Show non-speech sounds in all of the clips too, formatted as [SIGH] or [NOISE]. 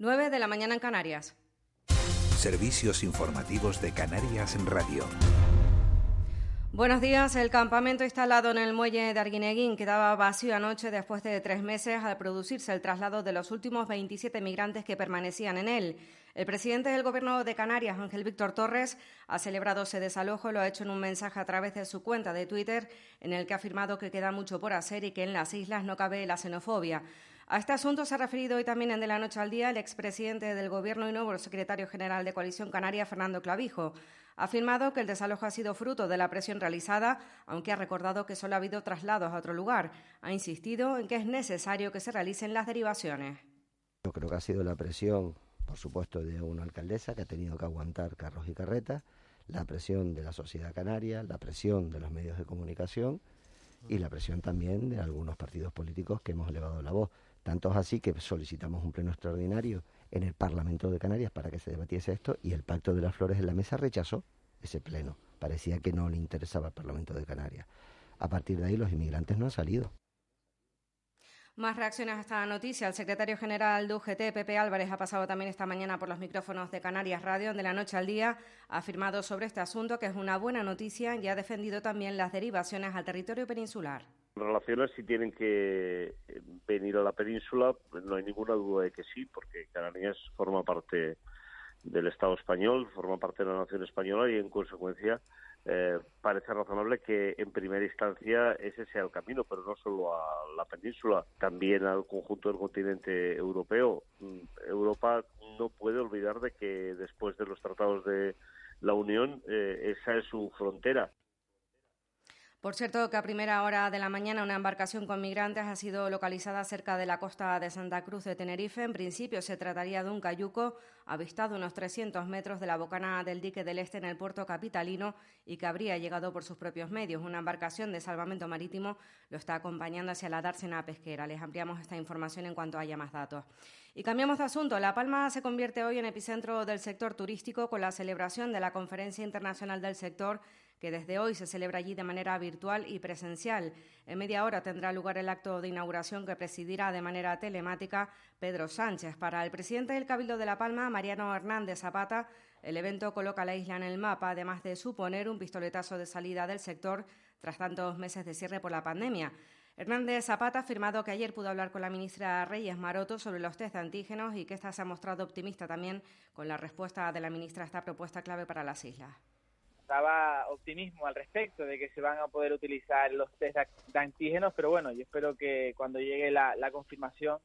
9 de la mañana en Canarias. Servicios informativos de Canarias en Radio. Buenos días. El campamento instalado en el muelle de Arguineguín quedaba vacío anoche después de tres meses al producirse el traslado de los últimos 27 migrantes que permanecían en él. El presidente del Gobierno de Canarias, Ángel Víctor Torres, ha celebrado ese desalojo, lo ha hecho en un mensaje a través de su cuenta de Twitter, en el que ha afirmado que queda mucho por hacer y que en las islas no cabe la xenofobia. A este asunto se ha referido hoy también en De la Noche al Día el expresidente del Gobierno y nuevo secretario general de Coalición Canaria, Fernando Clavijo. Ha afirmado que el desalojo ha sido fruto de la presión realizada, aunque ha recordado que solo ha habido traslados a otro lugar. Ha insistido en que es necesario que se realicen las derivaciones. Yo creo que ha sido la presión, por supuesto, de una alcaldesa que ha tenido que aguantar carros y carretas, la presión de la sociedad canaria, la presión de los medios de comunicación y la presión también de algunos partidos políticos que hemos elevado la voz. Tanto es así que solicitamos un pleno extraordinario en el Parlamento de Canarias para que se debatiese esto y el Pacto de las Flores en la mesa rechazó ese pleno. Parecía que no le interesaba al Parlamento de Canarias. A partir de ahí los inmigrantes no han salido. Más reacciones a esta noticia. El secretario general de UGT, Pepe Álvarez, ha pasado también esta mañana por los micrófonos de Canarias Radio, de la noche al día, ha afirmado sobre este asunto que es una buena noticia y ha defendido también las derivaciones al territorio peninsular. Relaciones, si tienen que venir a la península, pues no hay ninguna duda de que sí, porque Canarias forma parte del Estado español, forma parte de la nación española y, en consecuencia, eh, parece razonable que en primera instancia ese sea el camino, pero no solo a la península, también al conjunto del continente europeo. Mm, Europa no puede olvidar de que después de los tratados de la Unión, eh, esa es su frontera. Por cierto, que a primera hora de la mañana una embarcación con migrantes ha sido localizada cerca de la costa de Santa Cruz de Tenerife. En principio se trataría de un cayuco avistado unos 300 metros de la bocana del dique del Este en el puerto capitalino y que habría llegado por sus propios medios. Una embarcación de salvamento marítimo lo está acompañando hacia la dársena pesquera. Les ampliamos esta información en cuanto haya más datos. Y cambiamos de asunto. La Palma se convierte hoy en epicentro del sector turístico con la celebración de la Conferencia Internacional del Sector que desde hoy se celebra allí de manera virtual y presencial. En media hora tendrá lugar el acto de inauguración que presidirá de manera telemática Pedro Sánchez. Para el presidente del Cabildo de La Palma, Mariano Hernández Zapata, el evento coloca la isla en el mapa, además de suponer un pistoletazo de salida del sector tras tantos meses de cierre por la pandemia. Hernández Zapata ha afirmado que ayer pudo hablar con la ministra Reyes Maroto sobre los test de antígenos y que ésta se ha mostrado optimista también con la respuesta de la ministra a esta propuesta clave para las islas daba optimismo al respecto de que se van a poder utilizar los test de antígenos, pero bueno, yo espero que cuando llegue la, confirmación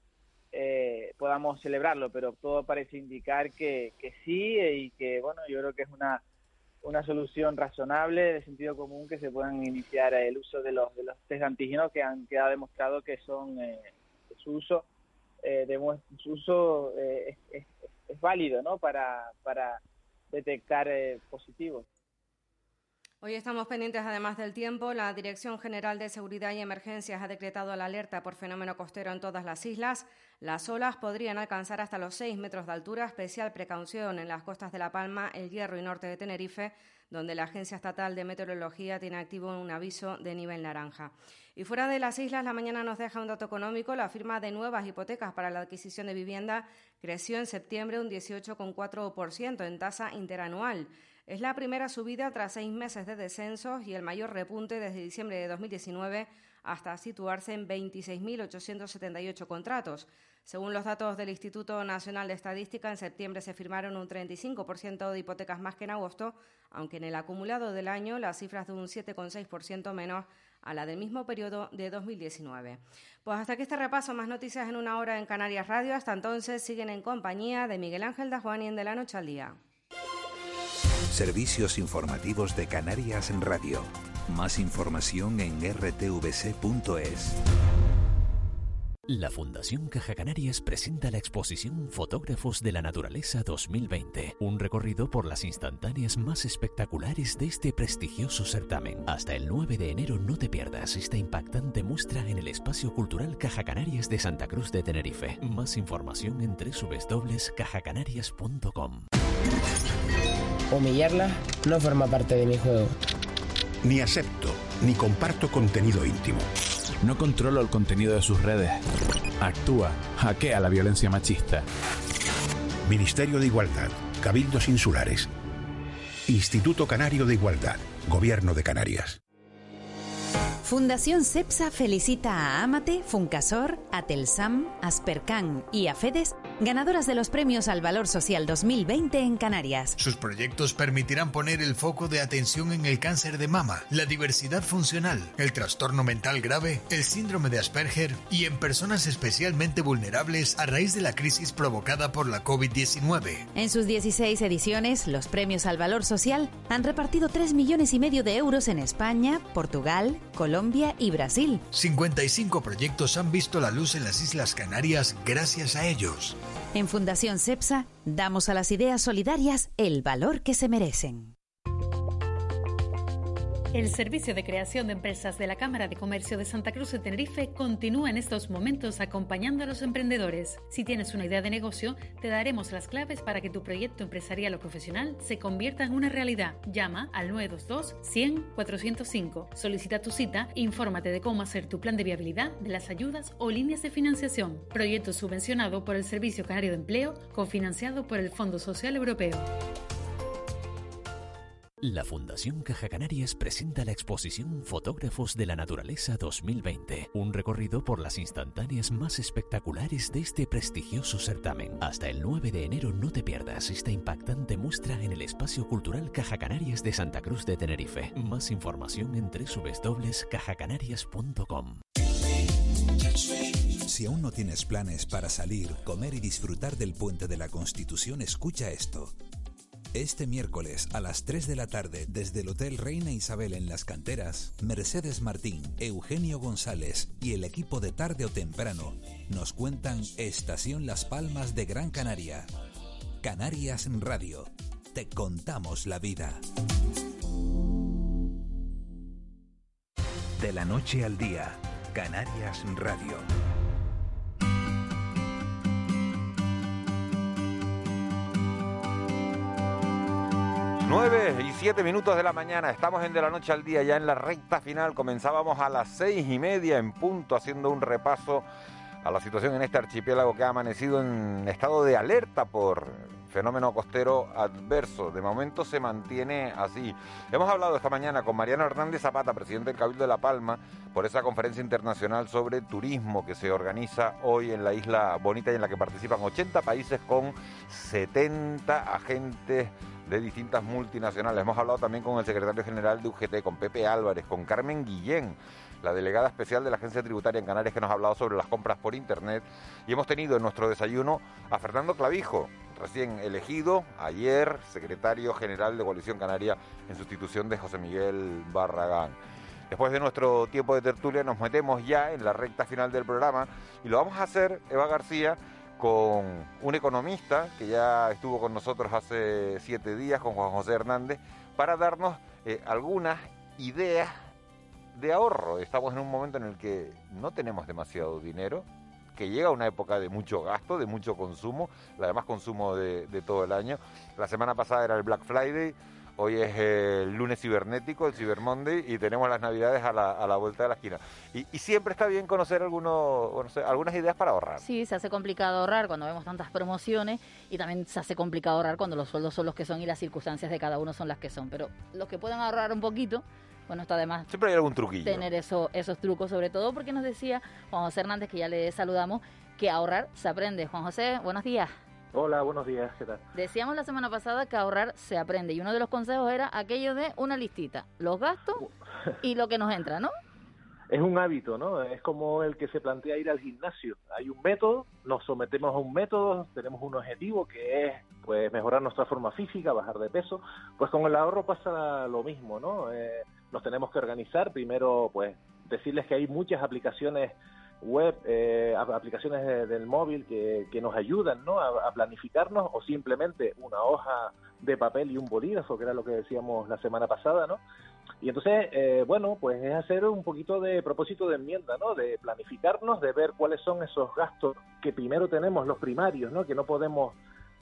eh, podamos celebrarlo, pero todo parece indicar que, que sí y que, bueno, yo creo que es una, una solución razonable de sentido común que se puedan iniciar el uso de los, de los test de antígenos que han quedado demostrado que son eh, su uso eh, de, su uso es, es, es, válido ¿no? para, para detectar positivos. Hoy estamos pendientes además del tiempo. La Dirección General de Seguridad y Emergencias ha decretado la alerta por fenómeno costero en todas las islas. Las olas podrían alcanzar hasta los 6 metros de altura, especial precaución en las costas de La Palma, El Hierro y norte de Tenerife, donde la Agencia Estatal de Meteorología tiene activo un aviso de nivel naranja. Y fuera de las islas, la mañana nos deja un dato económico. La firma de nuevas hipotecas para la adquisición de vivienda creció en septiembre un 18,4% en tasa interanual. Es la primera subida tras seis meses de descensos y el mayor repunte desde diciembre de 2019 hasta situarse en 26.878 contratos. Según los datos del Instituto Nacional de Estadística, en septiembre se firmaron un 35% de hipotecas más que en agosto, aunque en el acumulado del año las cifras de un 7,6% menos a la del mismo periodo de 2019. Pues hasta aquí este repaso, más noticias en una hora en Canarias Radio. Hasta entonces siguen en compañía de Miguel Ángel Dajuan y en De la Noche al Día. Servicios informativos de Canarias en Radio. Más información en rtvc.es. La Fundación Caja Canarias presenta la exposición Fotógrafos de la Naturaleza 2020, un recorrido por las instantáneas más espectaculares de este prestigioso certamen. Hasta el 9 de enero no te pierdas esta impactante muestra en el Espacio Cultural Caja Canarias de Santa Cruz de Tenerife. Más información en www.cajacanarias.com. Humillarla no forma parte de mi juego. Ni acepto, ni comparto contenido íntimo. No controlo el contenido de sus redes. Actúa, hackea la violencia machista. Ministerio de Igualdad, Cabildos Insulares. Instituto Canario de Igualdad, Gobierno de Canarias. Fundación CEPSA felicita a Amate, Funcasor, Atelsam, Aspercan y Afedes, ganadoras de los premios al Valor Social 2020 en Canarias. Sus proyectos permitirán poner el foco de atención en el cáncer de mama, la diversidad funcional, el trastorno mental grave, el síndrome de Asperger y en personas especialmente vulnerables a raíz de la crisis provocada por la COVID-19. En sus 16 ediciones, los premios al Valor Social han repartido 3 millones y medio de euros en España, Portugal, Colombia, y Brasil. 55 proyectos han visto la luz en las Islas Canarias gracias a ellos. En Fundación CEPSA damos a las ideas solidarias el valor que se merecen. El Servicio de Creación de Empresas de la Cámara de Comercio de Santa Cruz de Tenerife continúa en estos momentos acompañando a los emprendedores. Si tienes una idea de negocio, te daremos las claves para que tu proyecto empresarial o profesional se convierta en una realidad. Llama al 922 100 405. Solicita tu cita e infórmate de cómo hacer tu plan de viabilidad de las ayudas o líneas de financiación. Proyecto subvencionado por el Servicio Canario de Empleo, cofinanciado por el Fondo Social Europeo. La Fundación Caja Canarias presenta la exposición Fotógrafos de la Naturaleza 2020, un recorrido por las instantáneas más espectaculares de este prestigioso certamen. Hasta el 9 de enero no te pierdas esta impactante muestra en el Espacio Cultural Caja Canarias de Santa Cruz de Tenerife. Más información en www.cajacanarias.com. Si aún no tienes planes para salir, comer y disfrutar del puente de la Constitución, escucha esto. Este miércoles a las 3 de la tarde desde el Hotel Reina Isabel en Las Canteras, Mercedes Martín, Eugenio González y el equipo de tarde o temprano nos cuentan Estación Las Palmas de Gran Canaria. Canarias Radio. Te contamos la vida. De la noche al día, Canarias Radio. 9 y 7 minutos de la mañana, estamos en de la noche al día, ya en la recta final, comenzábamos a las seis y media en punto haciendo un repaso a la situación en este archipiélago que ha amanecido en estado de alerta por fenómeno costero adverso. De momento se mantiene así. Hemos hablado esta mañana con Mariano Hernández Zapata, presidente del Cabildo de La Palma, por esa conferencia internacional sobre turismo que se organiza hoy en la isla Bonita y en la que participan 80 países con 70 agentes de distintas multinacionales. Hemos hablado también con el secretario general de UGT, con Pepe Álvarez, con Carmen Guillén, la delegada especial de la Agencia Tributaria en Canarias, que nos ha hablado sobre las compras por Internet. Y hemos tenido en nuestro desayuno a Fernando Clavijo, recién elegido ayer secretario general de Coalición Canaria en sustitución de José Miguel Barragán. Después de nuestro tiempo de tertulia nos metemos ya en la recta final del programa y lo vamos a hacer, Eva García, con un economista que ya estuvo con nosotros hace siete días, con Juan José Hernández, para darnos eh, algunas ideas de ahorro. Estamos en un momento en el que no tenemos demasiado dinero, que llega una época de mucho gasto, de mucho consumo, además consumo de, de todo el año. La semana pasada era el Black Friday, Hoy es el lunes cibernético, el Cyber Monday, y tenemos las navidades a la, a la vuelta de la esquina. Y, siempre está bien conocer algunos, algunas ideas para ahorrar. Sí, se hace complicado ahorrar cuando vemos tantas promociones y también se hace complicado ahorrar cuando los sueldos son los que son y las circunstancias de cada uno son las que son. Pero los que puedan ahorrar un poquito, bueno, está de más. Siempre hay algún truquillo. Tener eso, esos trucos, sobre todo porque nos decía Juan José Hernández, que ya le saludamos, que ahorrar se aprende. Juan José, buenos días. Hola, buenos días, ¿qué tal? Decíamos la semana pasada que ahorrar se aprende y uno de los consejos era aquello de una listita, los gastos y lo que nos entra, ¿no? Es un hábito, ¿no? Es como el que se plantea ir al gimnasio. Hay un método, nos sometemos a un método, tenemos un objetivo que es pues mejorar nuestra forma física, bajar de peso. Pues con el ahorro pasa lo mismo, ¿no? Eh, nos tenemos que organizar. Primero, pues decirles que hay muchas aplicaciones web, eh, aplicaciones del móvil que, que, nos ayudan ¿no? a, planificarnos o simplemente una hoja de papel y un bolígrafo, que era lo que decíamos la semana pasada, ¿no? Y entonces, eh, bueno, pues es hacer un poquito de propósito de enmienda, ¿no? De planificarnos, de ver cuáles son esos gastos que primero tenemos, los primarios, ¿no? Que no podemos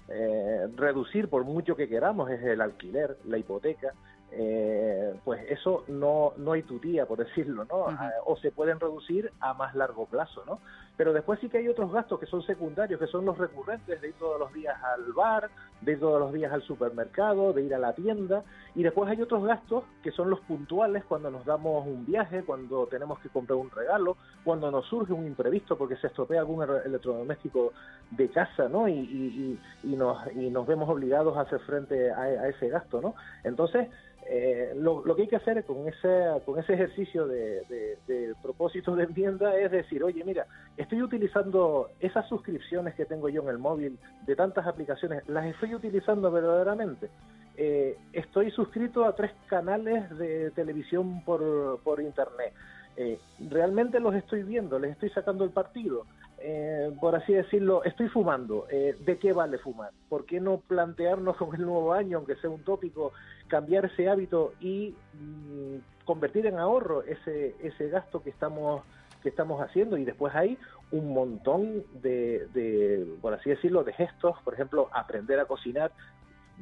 eh, reducir por mucho que queramos, es el alquiler, la hipoteca, eh, pues eso no, no hay tutía, por decirlo, ¿no? Ah, o se pueden reducir a más largo plazo, ¿no? Pero después sí que hay otros gastos que son secundarios, que son los recurrentes, de ir todos los días al bar, de ir todos los días al supermercado, de ir a la tienda, y después hay otros gastos que son los puntuales cuando nos damos un viaje, cuando tenemos que comprar un regalo, cuando nos surge un imprevisto porque se estropea algún electrodoméstico de casa, ¿no? Y, y, y, nos, y nos vemos obligados a hacer frente a, a ese gasto, ¿no? Entonces, eh, lo, que hay que hacer con ese, con ese ejercicio de, de, propósito de enmienda es decir, oye, mira, estoy utilizando esas suscripciones que tengo yo en el móvil de tantas aplicaciones, las estoy utilizando verdaderamente. Eh, estoy suscrito a tres canales de televisión por, por internet. Eh, realmente los estoy viendo, les estoy sacando el partido. Eh, por así decirlo, estoy fumando. ¿De qué vale fumar? ¿Por qué no plantearnos [LAUGHS] con el nuevo año, aunque sea un tópico, cambiar ese hábito y mm, convertir en ahorro ese, ese gasto que estamos que estamos haciendo y después hay un montón de, de, por así decirlo, de gestos, por ejemplo, aprender a cocinar,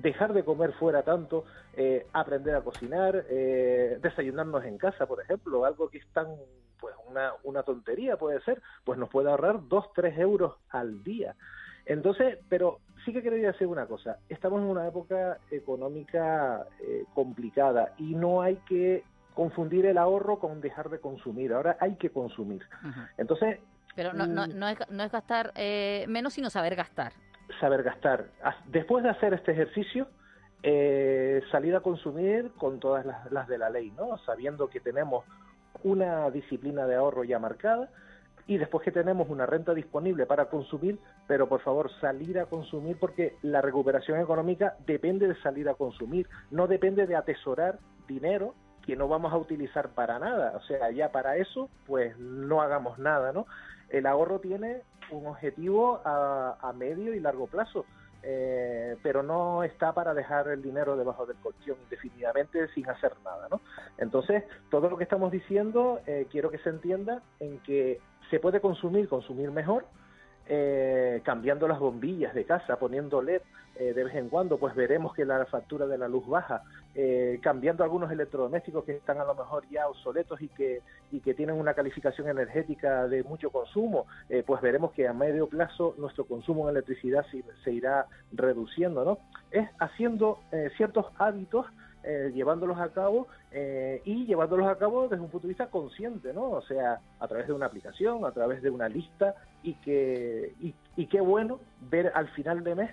dejar de comer fuera tanto, eh, aprender a cocinar, eh, desayunarnos en casa, por ejemplo, algo que es tan, pues una, una tontería puede ser, pues nos puede ahorrar 2, 3 euros al día. Entonces, pero sí que quería decir una cosa, estamos en una época económica eh, complicada y no hay que confundir el ahorro con dejar de consumir, ahora hay que consumir. Entonces... Pero no, no, mm, no, es, no es gastar menos, sino saber gastar saber gastar. Después de hacer este ejercicio, eh, salir a consumir con todas las, de la ley, ¿no? Sabiendo que tenemos una disciplina de ahorro ya marcada y después que tenemos una renta disponible para consumir, pero por favor salir a consumir porque la recuperación económica depende de salir a consumir, no depende de atesorar dinero que no vamos a utilizar para nada, o sea, ya para eso, pues no hagamos nada, ¿no? El ahorro tiene un objetivo a, medio y largo plazo. Eh, pero no está para dejar el dinero debajo del colchón indefinidamente sin hacer nada, ¿no? Entonces, todo lo que estamos diciendo, eh, quiero que se entienda en que se puede consumir, consumir mejor, eh, cambiando las bombillas de casa, poniendo LED eh, de vez en cuando, pues veremos que la factura de la luz baja, eh, cambiando algunos electrodomésticos que están a lo mejor ya obsoletos y que, y que tienen una calificación energética de mucho consumo, pues veremos que a medio plazo nuestro consumo de electricidad se, se irá reduciendo, ¿no? Es haciendo ciertos hábitos eh, llevándolos a cabo eh, y llevándolos a cabo desde un punto de vista consciente, ¿no? O sea, a través de una aplicación, a través de una lista y que y, qué bueno ver al final de mes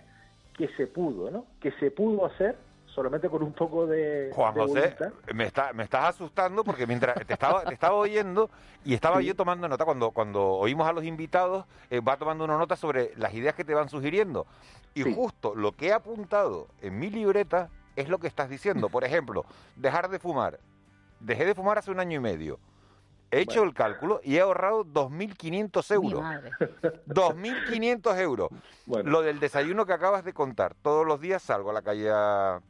que se pudo, ¿no? Que se pudo hacer solamente con un poco de Juan José, me, está, me estás asustando porque mientras te estaba, te estaba oyendo y estaba yo tomando nota, cuando, cuando oímos a los invitados, eh, va tomando una nota sobre las ideas que te van sugiriendo. Y justo lo que he apuntado en mi libreta es lo que estás diciendo. Por ejemplo, dejar de fumar. Dejé de fumar hace un año y medio. He hecho el cálculo y he ahorrado 2.500 euros. 2.500 [LAUGHS] euros. Lo del desayuno que acabas de contar. Todos los días salgo a la calle a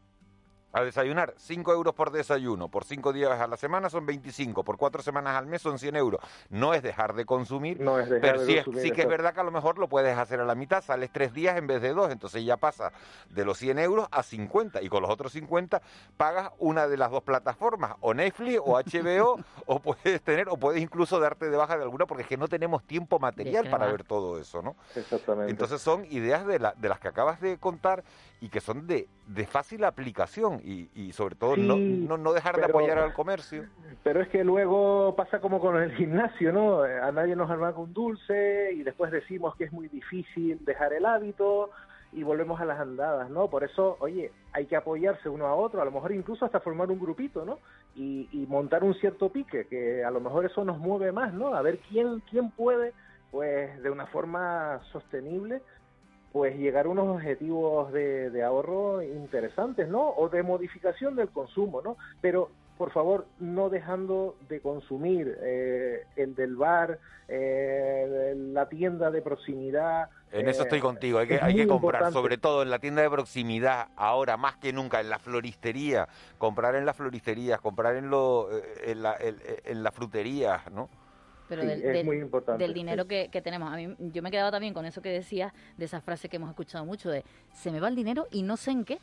a desayunar 5 euros por desayuno, por 5 días a la semana son 25, por 4 semanas al mes son 100 euros. No es dejar de consumir, pero sí, sí que es verdad que a lo mejor lo puedes hacer a la mitad, sales 3 días en vez de 2, entonces ya pasa de los 100 euros a 50 y con los otros 50 pagas una de las dos plataformas, o Netflix o HBO, [LAUGHS] o puedes tener, o puedes incluso darte de baja de alguna porque es que no tenemos tiempo material para ver todo eso, ¿no? Exactamente. Entonces son ideas de, la, de las que acabas de contar y que son de, de fácil aplicación y, y sobre todo no, no, dejar de apoyar al comercio. Pero es que luego pasa como con el gimnasio, ¿no? A nadie nos arranca un dulce y después decimos que es muy difícil dejar el hábito y volvemos a las andadas, ¿no? Por eso, oye, hay que apoyarse uno a otro, a lo mejor incluso hasta formar un grupito, ¿no? Y, y montar un cierto pique, que a lo mejor eso nos mueve más, ¿no? A ver quién, quién puede, pues de una forma sostenible, pues llegar a unos objetivos de, ahorro interesantes, ¿no? O de modificación del consumo, ¿no? Pero por favor, no dejando de consumir eh, el del bar, eh, la tienda de proximidad. En eso estoy contigo, hay que, hay que comprar, sobre todo en la tienda de proximidad, ahora más que nunca, en la floristería, comprar en las floristerías, comprar en, lo, en, la, en, la frutería, ¿no? Pero del, muy importante, del dinero que, que, tenemos. A mí, yo me he quedado también con eso que decías, de esa frase que hemos escuchado mucho, de se me va el dinero y no sé en qué.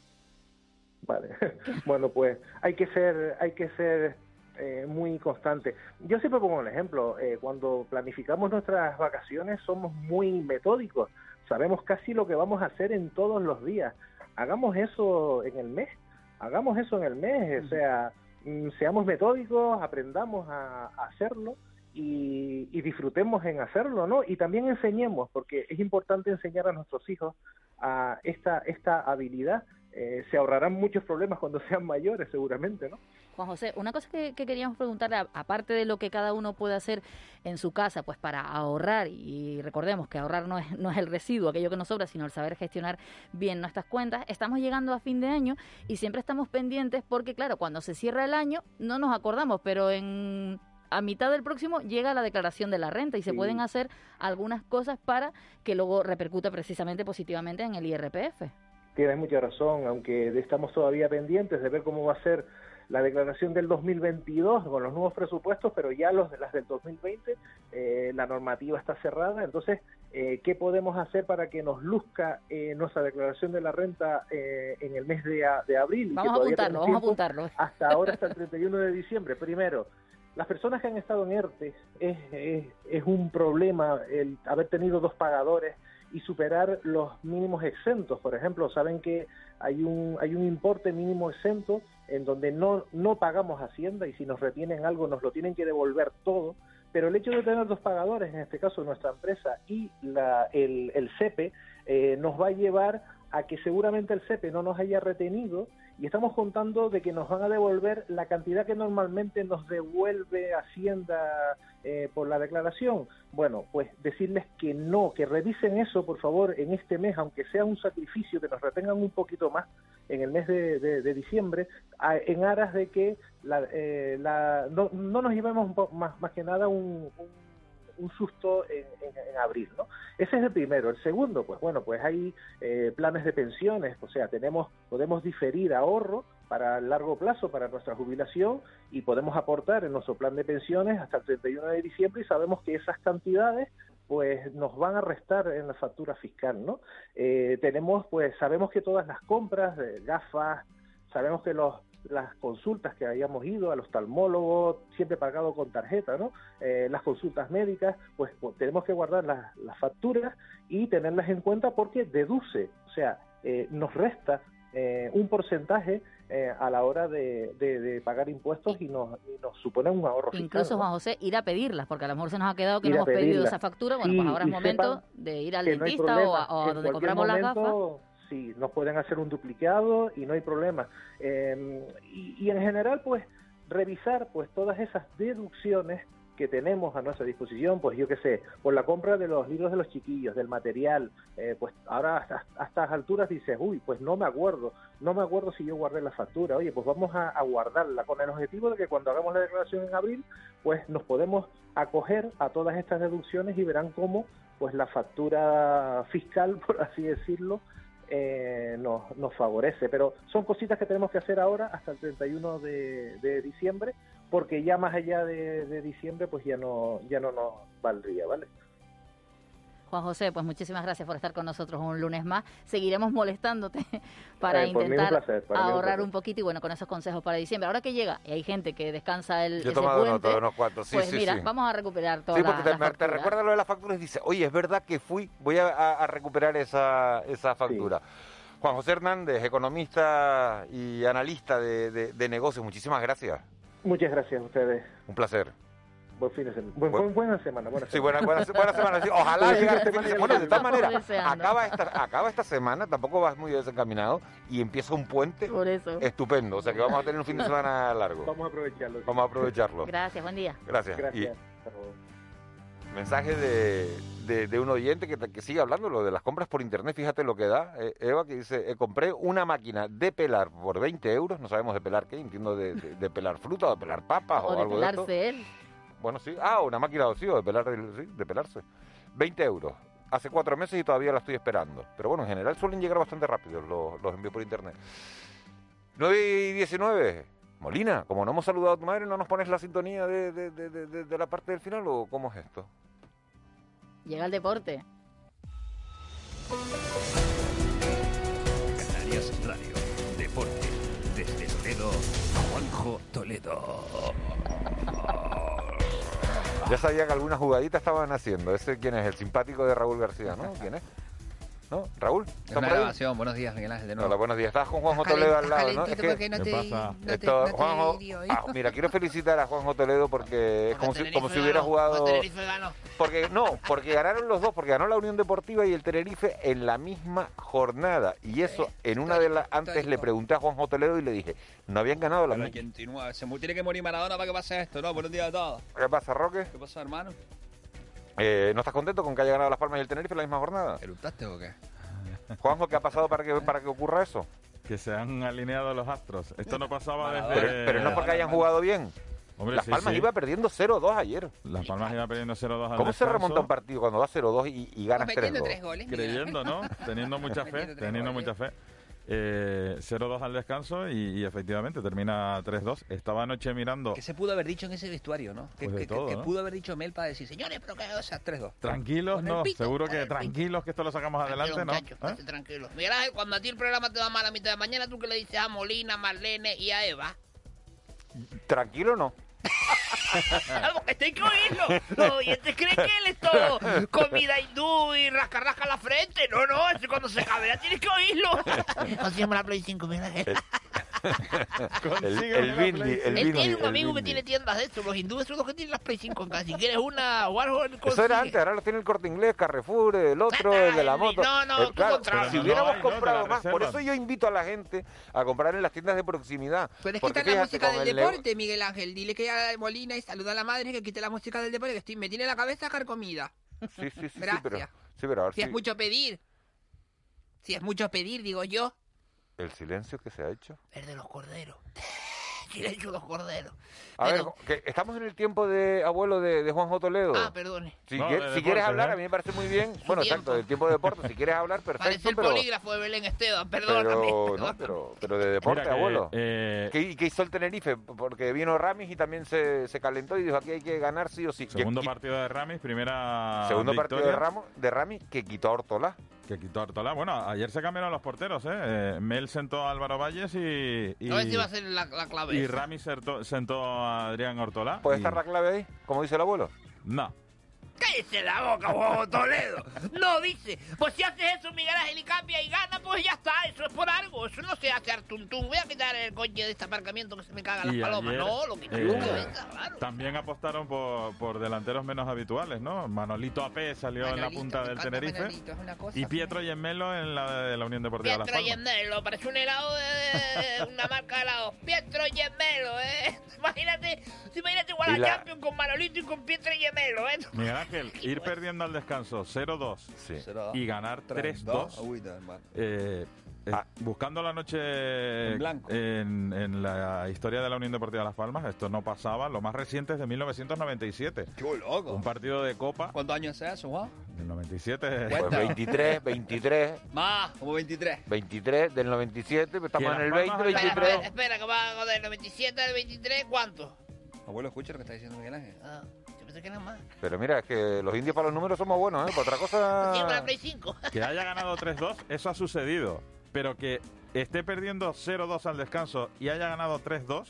Vale. [LAUGHS] bueno, pues hay que ser, hay que ser eh, muy constante. Yo siempre pongo un ejemplo. Eh, cuando planificamos nuestras vacaciones somos muy metódicos. Sabemos casi lo que vamos a hacer en todos los días. Hagamos eso en el mes. Hagamos eso en el mes. O sea, mm, seamos metódicos, aprendamos a, hacerlo. Y, y, disfrutemos en hacerlo, ¿no? Y también enseñemos, porque es importante enseñar a nuestros hijos a esta, esta habilidad eh, se ahorrarán muchos problemas cuando [LAUGHS] sean mayores, seguramente, ¿no? Juan José, una cosa que, queríamos preguntarle, aparte de lo que cada uno puede hacer en su casa, pues para ahorrar, y recordemos que ahorrar no es, no es el residuo, aquello que nos sobra, sino el saber gestionar bien nuestras cuentas, estamos llegando a fin de año y siempre estamos pendientes porque, claro, cuando se cierra el año no nos acordamos, pero en a mitad del próximo llega la declaración de la renta y se pueden hacer algunas cosas para que luego repercuta precisamente positivamente en el IRPF. Tienes mucha razón, aunque estamos todavía pendientes de ver cómo va a ser la declaración del 2022 con los nuevos presupuestos, pero ya los de las del 2020, eh, la normativa está cerrada. Entonces, eh, ¿qué podemos hacer para que nos luzca eh, nuestra declaración de la renta en el mes de, abril? Vamos a apuntarlo, vamos a apuntarlo. Hasta ahora, hasta el [LAUGHS] 31 de diciembre. Primero, las personas que han estado en ERTE es, es un problema el haber tenido dos pagadores y superar los mínimos exentos. Por ejemplo, saben que hay un, hay un importe mínimo exento en donde no, no pagamos Hacienda y si nos retienen algo nos lo tienen que devolver todo, pero el hecho de tener dos pagadores, en este caso nuestra empresa y la, el, el CEPE, eh, nos va a llevar a que seguramente el CEPE no nos haya retenido y estamos contando de que nos van a devolver la cantidad que normalmente nos devuelve Hacienda eh, por la declaración. Bueno, pues decirles que no, que revisen eso, por favor, en este mes, aunque sea un sacrificio, que nos retengan un poquito más en el mes de, diciembre, en aras de que la, eh, no, nos llevemos más, más que nada un un susto en, abril, ¿no? Ese es el primero. El segundo, pues bueno, pues hay eh, planes de pensiones, o sea, tenemos, podemos diferir ahorro para largo plazo, para nuestra jubilación, y podemos aportar en nuestro plan de pensiones hasta el 31 de diciembre y sabemos que esas cantidades pues nos van a restar en la factura fiscal, ¿no? Eh, tenemos, pues sabemos que todas las compras, de gafas, sabemos que los las consultas que habíamos ido al oftalmólogo, siempre pagado con tarjeta, ¿no? Eh, las consultas médicas, pues, pues tenemos que guardar las, facturas y tenerlas en cuenta porque deduce, o sea, eh, nos resta eh, un porcentaje a la hora de, pagar impuestos y nos, nos, supone un ahorro Incluso, Juan José, ir a pedirlas, porque a lo mejor se nos ha quedado que no hemos pedido esa factura. Bueno, pues ahora es momento de ir al dentista o a, donde compramos las gafas sí, nos pueden hacer un duplicado y no hay problema. Em, y, en general, pues, revisar pues todas esas deducciones que tenemos a nuestra disposición, pues yo qué sé, por la compra de los libros de los chiquillos, del material, eh, pues ahora hasta, estas alturas dices, uy, pues no me acuerdo, no me acuerdo si yo guardé la factura, oye, pues vamos a, a guardarla con el objetivo de que cuando hagamos la declaración en abril, pues nos podemos acoger a todas estas deducciones y verán cómo pues la factura fiscal, [LAUGHS] por así decirlo, eh, nos, nos, favorece. Pero son cositas que tenemos que hacer ahora hasta el 31 de, de diciembre, porque ya más allá de, de, diciembre, pues ya no, ya no nos valdría, ¿vale? Juan José, pues muchísimas gracias por estar con nosotros un lunes más. Seguiremos molestándote [LAUGHS] para eh, intentar ahorrar un, poquito y bueno, con esos consejos para diciembre. Ahora que llega y hay gente que descansa el Yo he tomado nota de unos cuantos, sí, pues mira, vamos a recuperar todo. Sí, porque te, te, recuerda lo de las facturas y dice, oye, es verdad que fui, voy a, recuperar esa, esa factura. Juan José Hernández, economista y analista de, de negocios, muchísimas gracias. Muchas gracias a ustedes. Un placer. Buen fin de semana. Buen, buena semana. Buena sí, buena, buena, [LAUGHS] semana. Ojalá llegue este fin de semana. de todas maneras, acaba esta, acaba esta semana, tampoco vas muy desencaminado y empieza un puente estupendo. O sea que vamos a tener un fin de semana largo. Vamos a aprovecharlo. Vamos a aprovecharlo. Gracias, buen día. Gracias. Gracias. mensaje de, de, de un oyente que, que sigue hablando lo de las compras por internet. Fíjate lo que da. eh, Eva que dice, eh, compré una máquina de pelar por 20 euros. No sabemos de pelar qué, entiendo de, de- de pelar fruta o de pelar papas o, O de algo de esto. pelarse él. Bueno, sí. Ah, una máquina de sí, o de pelar, sí, de pelarse. 20 euros. Hace cuatro meses y todavía la estoy esperando. Pero bueno, en general suelen llegar bastante rápido los, los envíos por internet. 9 y 19. Molina, como no hemos saludado a tu madre, ¿no nos pones la sintonía de, de- de- de- de- de la parte del final o cómo es esto? Llega el deporte. Canarias Radio. Deporte. Desde Toledo, Juanjo Toledo. Ya sabía que algunas jugaditas estaban haciendo. ¿Ese quién es? El simpático de Raúl García, ¿no? [LAUGHS] ¿Quién es? ¿No? ¿Raúl? Es ¿Está una por ahí? grabación. Buenos días, Miguel Ángel. De nuevo. Hola, buenos días. Estás con Juanjo Estás Toledo al lado, ¿no? Es calentito porque no ¿Qué te- pasa? no te- Esto, no te Juanjo, dio hoy. ah, mira, quiero felicitar a Juanjo Toledo porque es como si, como si hubiera jugado... Porque no, porque ganaron los dos, porque ganó la Unión Deportiva y el Tenerife en la misma jornada. Y eso, en una de las antes le pregunté a Juanjo Toledo y le dije, no habían ganado la Pero. 89. Se tiene que morir Maradona para que pase esto, ¿no? Buenos días a todos. ¿Qué pasa, Roque? ¿Qué pasa, hermano? Eh, ¿No estás contento con que haya ganado Las Palmas y el Tenerife en la misma jornada? ¿Eructaste o qué? Juanjo, ¿qué ha pasado para que, para que ocurra eso? Que se han alineado los astros. Esto no pasaba desde... Pero, pero no porque hayan jugado bien. Hombre, Las sí, Palmas sí. iba perdiendo 0-2 ayer. Las Palmas iba perdiendo 0-2 al ¿Cómo se descanso, remonta un partido cuando va 0-2 y, y ganas 3-2? goles. Creyendo, ¿no? Teniendo mucha fe, teniendo goles. mucha fe. Eh, 0-2 al descanso y, y efectivamente termina 3-2. Estaba anoche mirando... ¿Qué se pudo haber dicho en ese vestuario, no? ¿Qué, Pues de qué- todo, qué ¿no? pudo haber dicho Mel para decir, señores, pero que, o sea, 3-2? Tranquilos, no, pito, seguro que tranquilos que esto lo sacamos adelante, ¿no? ¿Eh? estate tranquilo. Miguel Ángel, cuando a ti el programa te va mal a mitad de mañana, ¿tú qué le dices a Molina, Marlene y a Eva? Tranquilo no. [LAUGHS] Algo que tengo que oírlo. Los oyentes creen que él es todo comida hindú y rasca rasca la frente. No, no, eso cuando se cabrea tienes que oírlo. [LAUGHS] Consígueme la Play 5, Miguel Ángel. El, el Bindi, el Él Bindi, tiene un el amigo que Bindi. tiene tiendas de estos. Los hindúes son los que tienen las Play 5 en casa. Si quieres una Warhol, Eso era antes, ahora lo tiene el corte inglés, Carrefour, el otro, el de la moto. no, no, El- tú claro, si hubiéramos no, la comprado más, por eso yo invito a la gente a comprar en las tiendas de proximidad. Puedes Porque quitar la fíjate, música del el deporte, Miguel Ángel. Dile que a Molina y saluda a la madre que quite la música del deporte, que estoy, me tiene la cabeza carcomida. Sí, sí, sí, sí, Gracias. pero, sí, pero a ver Si si es mucho pedir. Si es mucho pedir, digo yo. El silencio que se ha hecho. El de los corderos. Silencio los corderos. A ver, que estamos en el tiempo de abuelo de, de Juanjo Toledo. Ah, perdone. Si, No, de quieres hablar, ¿eh? a mí me parece muy bien. Bueno, tiempo. exacto, del tiempo de deporte. Si quieres hablar, Parece perfecto, el pero, polígrafo de Belén Esteban, perdóname. pero, no, pero, pero de deporte, Mira abuelo. eh, ¿Qué, qué hizo el Tenerife? Porque vino Ramis y también se, se calentó y dijo aquí hay que ganar sí o sí. Segundo que- partido de Ramis, primera segundo partido de. Ramos, de Ramis que quitó a Ortola. Que quitó a Ortola. Bueno, ayer se cambiaron los porteros, ¿eh? Eh, Mel sentó a Álvaro Valles y... y A ver si va a ser la, la clave. y esa. Ramis sentó, a Adrián Ortola. ¿Puede y- estar la clave ahí, como dice el abuelo? No. ¡Cállese la boca, Juanjo Toledo! No dice. Pues si haces eso, Miguel Ángel y cambia y gana, pues ya está. Eso es por algo. Eso no se hace artuntum. Voy a quitar el coche de este aparcamiento que se me cagan las palomas. ayer, no, lo que eh, venga, claro. También apostaron por, por delanteros menos habituales, ¿no? Manolito AP salió en la punta del Tenerife. Manolito, cosa y Pietro Yemelo en la de la Unión Deportiva Las Pietro Palmas. Gemelo, parece un helado de, de una marca de helado. Pietro Gemelo, ¿eh? [LAUGHS] Imagínate, imagínate igual a la- Champions con Manolito y con Pietro Gemelo, ¿eh? Miguel Ángel, ir perdiendo al descanso 0-2 y ganar 3-2. Agüita, hermano. eh, eh, buscando la noche En blanco. en, en la historia de la Unión Deportiva Las Palmas, esto no pasaba. Lo más reciente es de 1997. ¡Qué loco! Un partido de Copa. ¿Cuántos años hace eso, Juan? Del 97. Pues 23, 23, Más, como 23. 23 del 97, pero estamos en el Las 20, Palmas- Espera, 23. espera, espera, que va del 97 al 23, ¿cuánto? Abuelo, escucha lo que está diciendo Miguel Ángel. Ah, pensé que era más. Pero mira, es que los indios para los números somos buenos, ¿eh? Para otra cosa... Sí, para Play 5. Que haya ganado 3-2, eso ha sucedido. Pero que esté perdiendo 0-2 al descanso y haya ganado 3-2,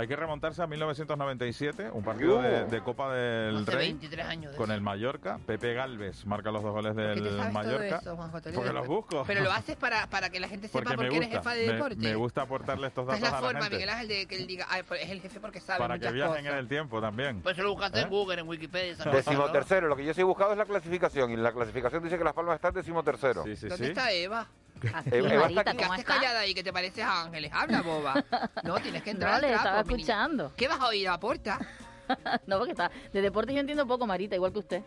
hay que remontarse a 1997, un partido Uh. de, de Copa del Hace Rey 23 años de con eso. el Mallorca. Pepe Galvez marca los dos goles ¿Por qué te del Mallorca. eso, Juanjo porque los busco. Pero lo haces para, para que la gente sepa porque por qué eres gusta, jefa de me- deporte. me, gusta aportarle estos Esta es datos la a la forma, gente Miguel Ángel, de que él diga, "Ay, pues es el jefe porque sabe para que viajen cosas. en el tiempo también. Pues lo buscaste ¿Eh? en Google, en Wikipedia. Décimo tercero, lo que yo sí he buscado es la clasificación y la clasificación dice que Las Palmas está en décimo tercero. Sí, sí, ¿Dónde está Eva? Eva, eh, eh, Marita, ¿cómo estás callada ahí que te pareces a Ángeles? Habla, boba. No, tienes que entrar. No, le estaba escuchando. ¿Qué vas a oír a la puerta? [LAUGHS] no, porque está. De deporte yo entiendo poco, Marita, igual que usted.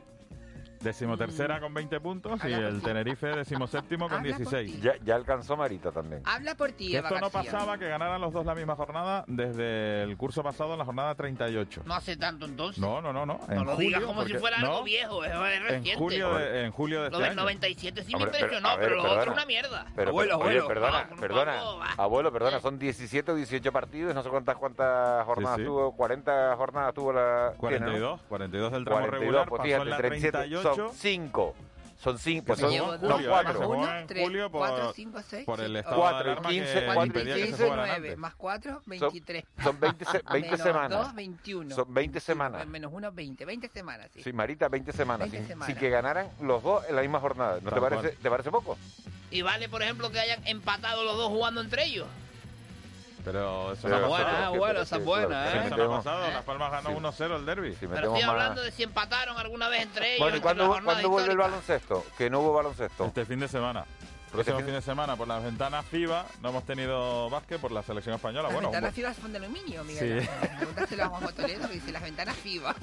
Decimotercera con 20 puntos y el. Tenerife [LAUGHS] decimoséptimo con 16. Ya, ya alcanzó Marita también. Habla por ti, Eva Esto no García. pasaba que ganaran los dos la misma jornada desde el curso pasado en la jornada 38. No hace tanto entonces. No, no, no, no. No En lo digas julio, como si fuera algo no, viejo, eso es En julio, de, en julio de lo este del 97 sí Hombre, me pero- impresionó, pero, ver, lo otro es una mierda. Pero, Abuelo, oye, abuelo. perdona, No, perdona. no. Abuelo, perdona, son 17 o 18 partidos, no sé cuántas cuántas jornadas sí. tuvo, 40 jornadas tuvo la... tiene, 42, 42 del tramo 42, regular, pues pasó en la 37, 38, son cinco. Son cinco, son, cuatro. Más uno, tres, cuatro, cinco, seis. Por el cuatro, de quince, cuatro, quince, nueve, más cuatro, veintitrés. [LAUGHS] Son veinte [LAUGHS] menos semanas. dos, veintiuno. Son veinte semanas. Pues, menos uno, veinte. Veinte semanas, sí. Marita, veinte semanas. Semanas. sin, que ganaran los dos en la misma jornada. ¿No te parece, te parece poco? Y vale, por ejemplo, que hayan empatado los dos jugando entre ellos. Pero eso Pero buena, ah, eh, bueno, esa es buena, ¿eh? Eso no ha pasado, Las Palmas ganó sí. 1-0 el derby. Si Pero estoy hablando más... de si empataron alguna vez entre ellos. Bueno, ¿y ¿cuándo vuelve el baloncesto? Que no hubo baloncesto. Este fin de semana. Próximo fin de semana por las ventanas FIBA no hemos tenido básquet por la selección española. Las bueno, ventanas. FIBA son de aluminio, Miguel. Sí. Pregúntaselo a que dice las ventanas FIBA.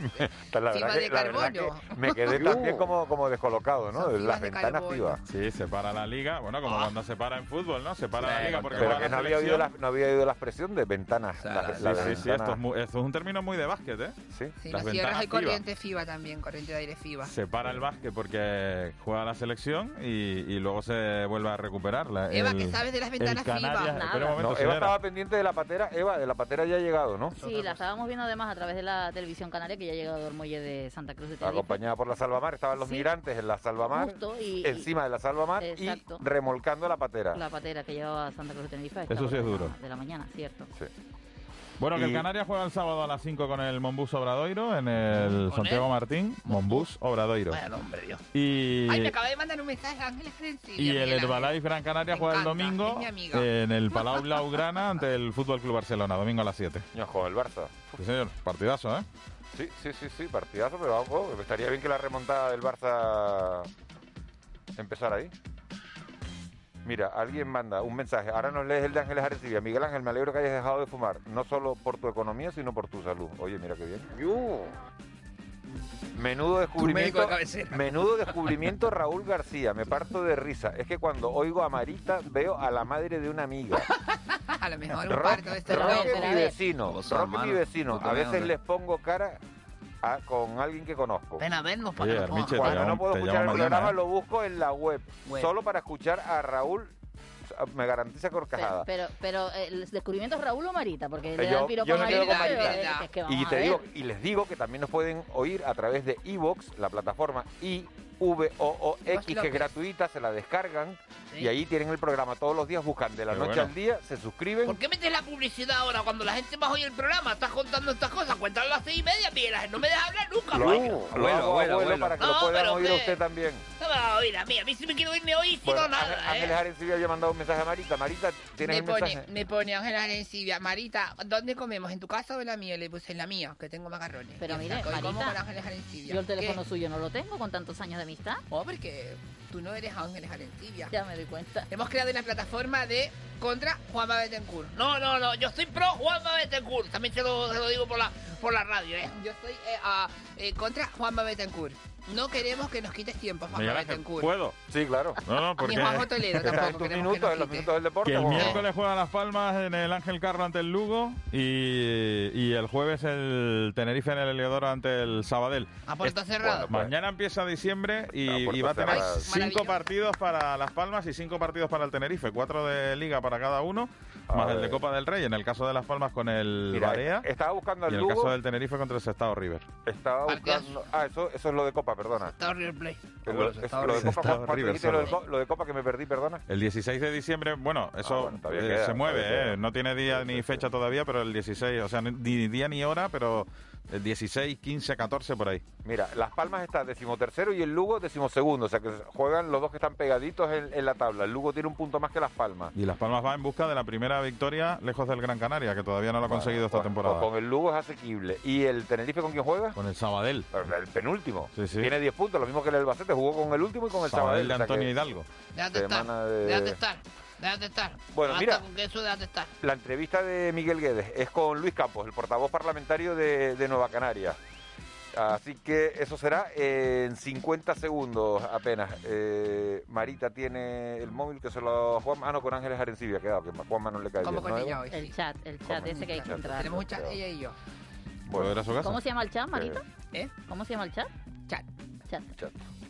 Me, FIBA de carbono. Me quedé [LAUGHS] también como, como descolocado, ¿no? Las ventanas FIBA. Sí, se para la liga. Bueno, como ah. cuando se para en fútbol, ¿no? Se para la liga porque Pero que no había, oído la, no había oído la expresión de ventanas. O esto es, muy, esto es, un término muy de básquet, ¿eh? Sí. sí las ventanas corriente FIBA también, corriente de aire FIBA. Se para el básquet porque juega la selección y, y luego se vuelva a recuperar. La, Eva, el, que sabes de las ventanas Canarias, FIBA. Nada. Momento, Eva estaba pendiente de la patera. Eva, de la patera ya ha llegado, ¿no? Sí, la estábamos viendo además a través de la televisión canaria que ya ha llegado al muelle de Santa Cruz de Tenerife. Acompañada por la Salvamar, estaban los migrantes en la Salvamar, y, encima de la Salvamar y remolcando la patera. La patera que llevaba Santa Cruz de Tenerife. Eso sí es duro. De la mañana, cierto. Sí. Bueno, que el Canarias juega el sábado a las 5 con el Monbus Obradoiro en el Santiago? Martín. Monbus Obradoiro. Vaya nombre, Dios. Y... Ay, me acaba de mandar un mensaje Ángeles Frencilla, Y el Herbalife Gran Canaria juega el domingo en el Palau Blaugrana ante el Fútbol Club Barcelona, domingo a las 7. Yo juego el Barça. Sí, señor, partidazo, ¿eh? Sí, sí, sí, sí, partidazo, pero algo. Estaría bien que la remontada del Barça empezara ahí. Mira, alguien manda un mensaje. Ahora nos lees el de Ángeles Arecibia. Miguel Ángel, me alegro que hayas dejado de fumar. No solo por tu economía, sino por tu salud. Oye, mira qué bien. Menudo descubrimiento, menudo [LAUGHS] descubrimiento Raúl García, me parto de risa. Es que cuando oigo a Marita veo a la madre de una amiga. [LAUGHS] a lo mejor un Rock, parto de este Rock, vecino, es mi vecino. A veces les pongo cara con alguien que conozco. Ven a vernos para Oye, que nos Cuando no puedo escuchar el programa, lo busco en la web, Solo para escuchar a Raúl. Me garantiza corcajada. Pero, pero, pero el descubrimiento es Raúl o Marita, porque eh, yo, le da yo me quedo con Marita. Eh, y, te digo, y les digo que también nos pueden oír a través de Evox, la plataforma, y VOOX, que es gratuita, se la descargan y ahí tienen el programa todos los días, buscan de la noche al día, se suscriben. ¿Por qué metes la publicidad ahora cuando la gente más oye el programa? Estás contando estas cosas, cuéntalo a las seis y media, Miguel, no me dejas hablar nunca, lo, hago, lo para que no, lo puedan oír también. No me va a oír a mí, a mí sí me quiero irme hoy, si bueno, no nada. Ángel ¿eh? Arencibia había mandado un mensaje a Marita, Marita, ¿tienes me pone, mensaje? Me pone Ángel Arencibia, Marita, ¿dónde comemos? ¿En tu casa o en la mía? Le puse en la mía, que tengo macarrones. Pero mire, Marita, yo el teléfono suyo no lo tengo con tantos años de Oh, porque tú no eres Ángeles Arentibia. Ya me doy cuenta. Hemos creado una plataforma de contra Juanma Betancourt. No, no, no, yo soy pro Juanma Betancourt. También te lo, te lo digo por la, por la radio, ¿eh? Yo soy eh, uh, eh, contra Juanma Betancourt. No queremos que nos quites tiempo, Juanma ¿Puedo? Sí, claro. No, no, porque... Ni Juanjo Toledo tampoco minutos, que nos en los minutos del deporte. Que el miércoles juega Las Palmas en el Ángel Carro ante el Lugo y, y el jueves el Tenerife en el Heliodoro ante el Sabadell. Ah, a puerta cerrada. Bueno, pues, mañana empieza diciembre y, ah, pues y va a tener cinco partidos para Las Palmas y cinco partidos para el Tenerife. Cuatro de Liga para cada uno más el de Copa del Rey, en el caso de Las Palmas con el Mira, Barea. Estaba buscando al y en el Lugo. caso del Tenerife contra el Sestao River. Estaba buscando. Ah, eso, eso es lo de Copa, perdona. Está River Play. Lo, es- lo de Copa, River lo de lo de Copa que me perdí, perdona. El 16 de diciembre, bueno, ah, eso Ah, bueno, eh, queda, se mueve, eh, no tiene día Sí, ni sí. fecha todavía, pero el 16, o sea, ni ni día ni hora, pero el 16, 15, 14 por ahí. Mira, Las Palmas está decimotercero y el Lugo decimosegundo. O sea que juegan los dos que están pegaditos en, la tabla. El Lugo tiene un punto más que Las Palmas. Y Las Palmas va en busca de la primera victoria lejos del Gran Canaria, que todavía no lo ha conseguido esta pues, temporada. Pues con el Lugo es asequible. ¿Y el Tenerife con quién juega? Con el Sabadell. El penúltimo. Sí, sí. Tiene 10 puntos, lo mismo que el Albacete. Jugó con el último y con el Sabadell. Sabadell de Antonio Hidalgo. De, de, estar, de... estar. Déjate estar. Bueno, Basta mira. con que eso déjate estar. La entrevista de Miguel Guedes es con Luis Campos, el portavoz parlamentario de, de Nueva Canaria. Así que eso será en 50 segundos apenas. Eh, Marita tiene el móvil que se lo Juan. Ah, no, con Ángeles Arencibia ha quedado, que a Juanma no le cae ¿Cómo bien. con ¿no, ella hoy? El chat, el chat ese que hay que entrar. Tenemos un chat, ella y yo. Bueno? ¿Cómo se llama el chat, Marita? ¿Eh? ¿Cómo se llama el chat? Chat. Chat.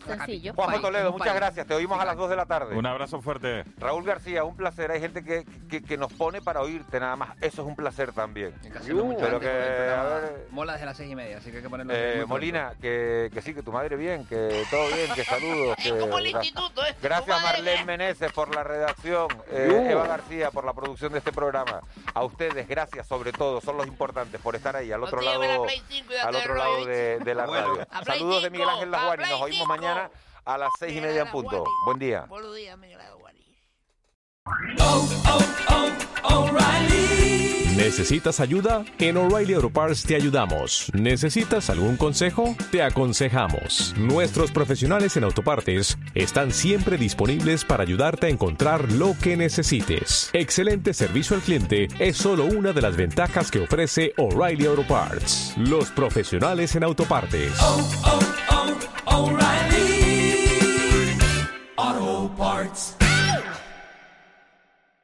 Sencillo. Juanjo Toledo, muchas gracias. Te oímos a las 2 de la tarde. Un abrazo fuerte. Raúl García, un placer. Hay gente que, que, que nos pone para oírte nada más. Eso es un placer también. Mucho Pero que, ver, Mola desde las seis y media, así que hay que ponerlo. Eh. Molina, que, que sí, que tu madre bien, que todo bien, que saludos. [LAUGHS] Que, como el instituto, ¿eh? Gracias Marlene Meneses por la redacción, eh. Eva García por la producción de este programa. A ustedes, gracias sobre todo, son los importantes por estar ahí al otro lado, la Play 5 y date al otro lado de, de la radio. Saludos de 5, Miguel Ángel la Laguari. Play Nos oímos 5. Mañana a las seis y media en punto. Buen día. Buenos días, Miguel Aguari. ¿Necesitas ayuda? En O'Reilly Auto Parts te ayudamos. ¿Necesitas algún consejo? Te aconsejamos. Nuestros profesionales en autopartes están siempre disponibles para ayudarte a encontrar lo que necesites. Excelente servicio al cliente es solo una de las ventajas que ofrece O'Reilly Auto Parts. Los profesionales en autopartes. O'Reilly